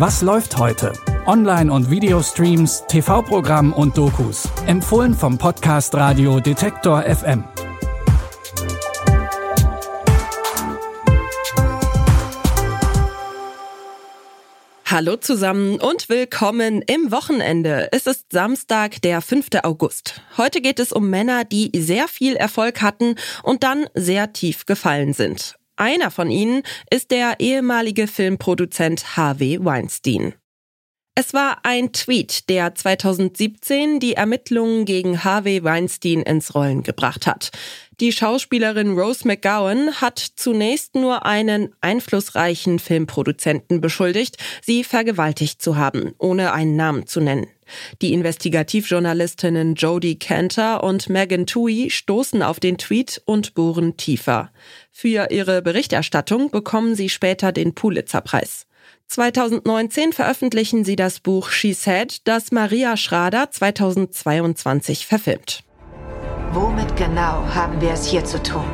Was läuft heute? Online- und Videostreams, TV-Programm und Dokus. Empfohlen vom Podcast Radio Detektor FM. Hallo zusammen und willkommen im Wochenende. Es ist Samstag, der 5. August. Heute geht es um Männer, die sehr viel Erfolg hatten und dann sehr tief gefallen sind. Einer von ihnen ist der ehemalige Filmproduzent Harvey Weinstein. Es war ein Tweet, der 2017 die Ermittlungen gegen Harvey Weinstein ins Rollen gebracht hat. Die Schauspielerin Rose McGowan hat zunächst nur einen einflussreichen Filmproduzenten beschuldigt, sie vergewaltigt zu haben, ohne einen Namen zu nennen. Die Investigativjournalistinnen Jodie Cantor und Megan Tui stoßen auf den Tweet und bohren tiefer. Für ihre Berichterstattung bekommen sie später den Pulitzerpreis. 2019 veröffentlichen sie das Buch She Said, das Maria Schrader 2022 verfilmt. Womit genau haben wir es hier zu tun?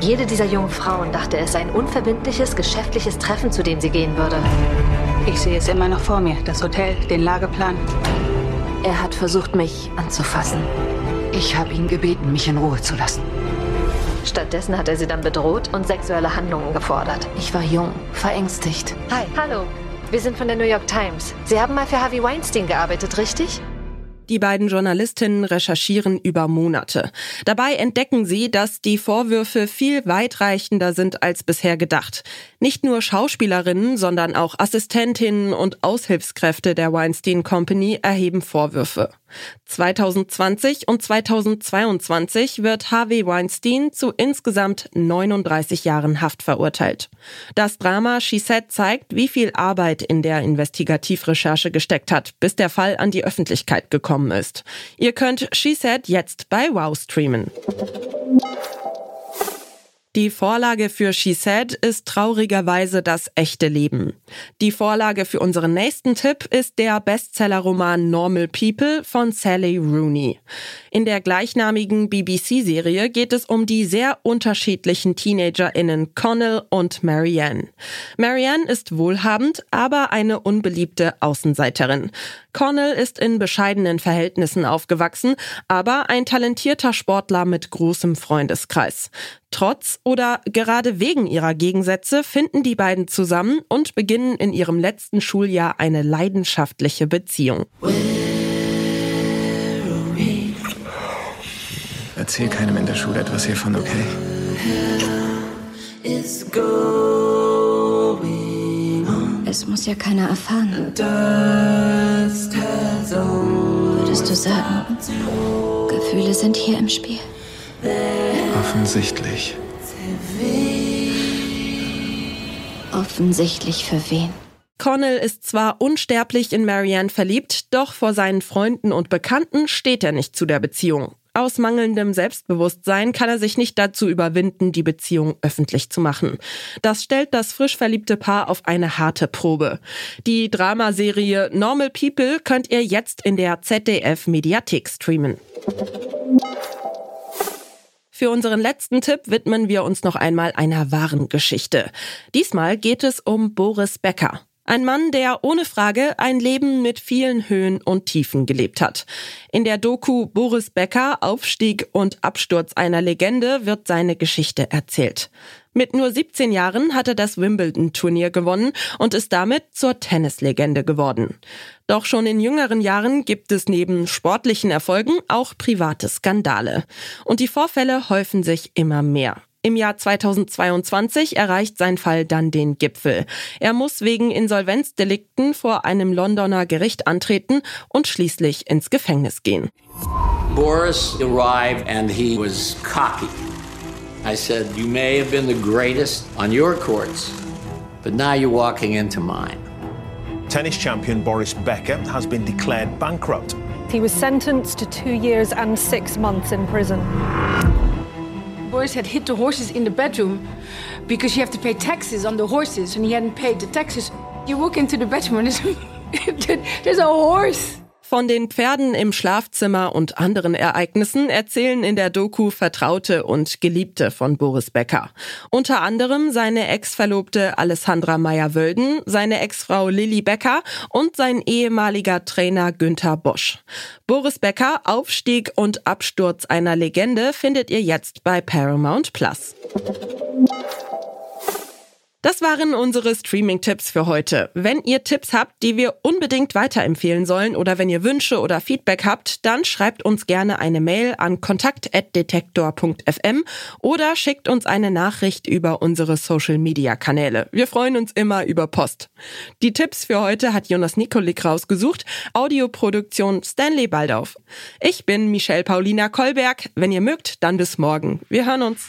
Jede dieser jungen Frauen dachte, es sei ein unverbindliches, geschäftliches Treffen, zu dem sie gehen würde. Ich sehe es immer noch vor mir, das Hotel, den Lageplan. Er hat versucht, mich anzufassen. Ich habe ihn gebeten, mich in Ruhe zu lassen. Stattdessen hat er sie dann bedroht und sexuelle Handlungen gefordert. Ich war jung, verängstigt. Hi. Hallo. Wir sind von der New York Times. Sie haben mal für Harvey Weinstein gearbeitet, richtig? Die beiden Journalistinnen recherchieren über Monate. Dabei entdecken sie, dass die Vorwürfe viel weitreichender sind als bisher gedacht. Nicht nur Schauspielerinnen, sondern auch Assistentinnen und Aushilfskräfte der Weinstein Company erheben Vorwürfe. 2020 und 2022 wird Harvey Weinstein zu insgesamt 39 Jahren Haft verurteilt. Das Drama She Said zeigt, wie viel Arbeit in der Investigativrecherche gesteckt hat, bis der Fall an die Öffentlichkeit gekommen ist. Ihr könnt She Said jetzt bei Wow streamen. Die Vorlage für She Said ist traurigerweise das echte Leben. Die Vorlage für unseren nächsten Tipp ist der Bestsellerroman Normal People von Sally Rooney. In der gleichnamigen BBC-Serie geht es um die sehr unterschiedlichen TeenagerInnen Connell und Marianne. Marianne ist wohlhabend, aber eine unbeliebte Außenseiterin. Connell ist in bescheidenen Verhältnissen aufgewachsen, aber ein talentierter Sportler mit großem Freundeskreis. Trotz oder gerade wegen ihrer Gegensätze finden die beiden zusammen und beginnen in ihrem letzten Schuljahr eine leidenschaftliche Beziehung. Erzähl keinem in der Schule etwas hiervon, okay? Es muss ja keiner erfahren. Würdest du sagen, Gefühle sind hier im Spiel? Offensichtlich. Offensichtlich für wen? Connell ist zwar unsterblich in Marianne verliebt, doch vor seinen Freunden und Bekannten steht er nicht zu der Beziehung. Aus mangelndem Selbstbewusstsein kann er sich nicht dazu überwinden, die Beziehung öffentlich zu machen. Das stellt das frisch verliebte Paar auf eine harte Probe. Die Dramaserie Normal People könnt ihr jetzt in der ZDF Mediathek streamen. Für unseren letzten Tipp widmen wir uns noch einmal einer wahren Geschichte. Diesmal geht es um Boris Becker. Ein Mann, der ohne Frage ein Leben mit vielen Höhen und Tiefen gelebt hat. In der Doku Boris Becker, Aufstieg und Absturz einer Legende wird seine Geschichte erzählt. Mit nur 17 Jahren hat er das Wimbledon-Turnier gewonnen und ist damit zur Tennislegende geworden. Doch schon in jüngeren Jahren gibt es neben sportlichen Erfolgen auch private Skandale. Und die Vorfälle häufen sich immer mehr. Im Jahr 2022 erreicht sein Fall dann den Gipfel. Er muss wegen Insolvenzdelikten vor einem Londoner Gericht antreten und schließlich ins Gefängnis gehen. Boris arrived and he was cocky. I said, You may have been the greatest on your courts, but now you're walking into mine. Tennis champion Boris Becker has been declared bankrupt. He was sentenced to two years and six months in prison. Had hid the horses in the bedroom because you have to pay taxes on the horses, and he hadn't paid the taxes. You walk into the bedroom and there's, there's a horse. Von den Pferden im Schlafzimmer und anderen Ereignissen erzählen in der Doku Vertraute und Geliebte von Boris Becker. Unter anderem seine Ex-Verlobte Alessandra Meyer-Wölden, seine Ex-Frau Lilly Becker und sein ehemaliger Trainer Günther Bosch. Boris Becker, Aufstieg und Absturz einer Legende findet ihr jetzt bei Paramount Plus. Das waren unsere Streaming-Tipps für heute. Wenn ihr Tipps habt, die wir unbedingt weiterempfehlen sollen oder wenn ihr Wünsche oder Feedback habt, dann schreibt uns gerne eine Mail an kontakt.detektor.fm oder schickt uns eine Nachricht über unsere Social-Media-Kanäle. Wir freuen uns immer über Post. Die Tipps für heute hat Jonas Nikolik rausgesucht. Audioproduktion Stanley Baldauf. Ich bin Michelle Paulina Kolberg. Wenn ihr mögt, dann bis morgen. Wir hören uns.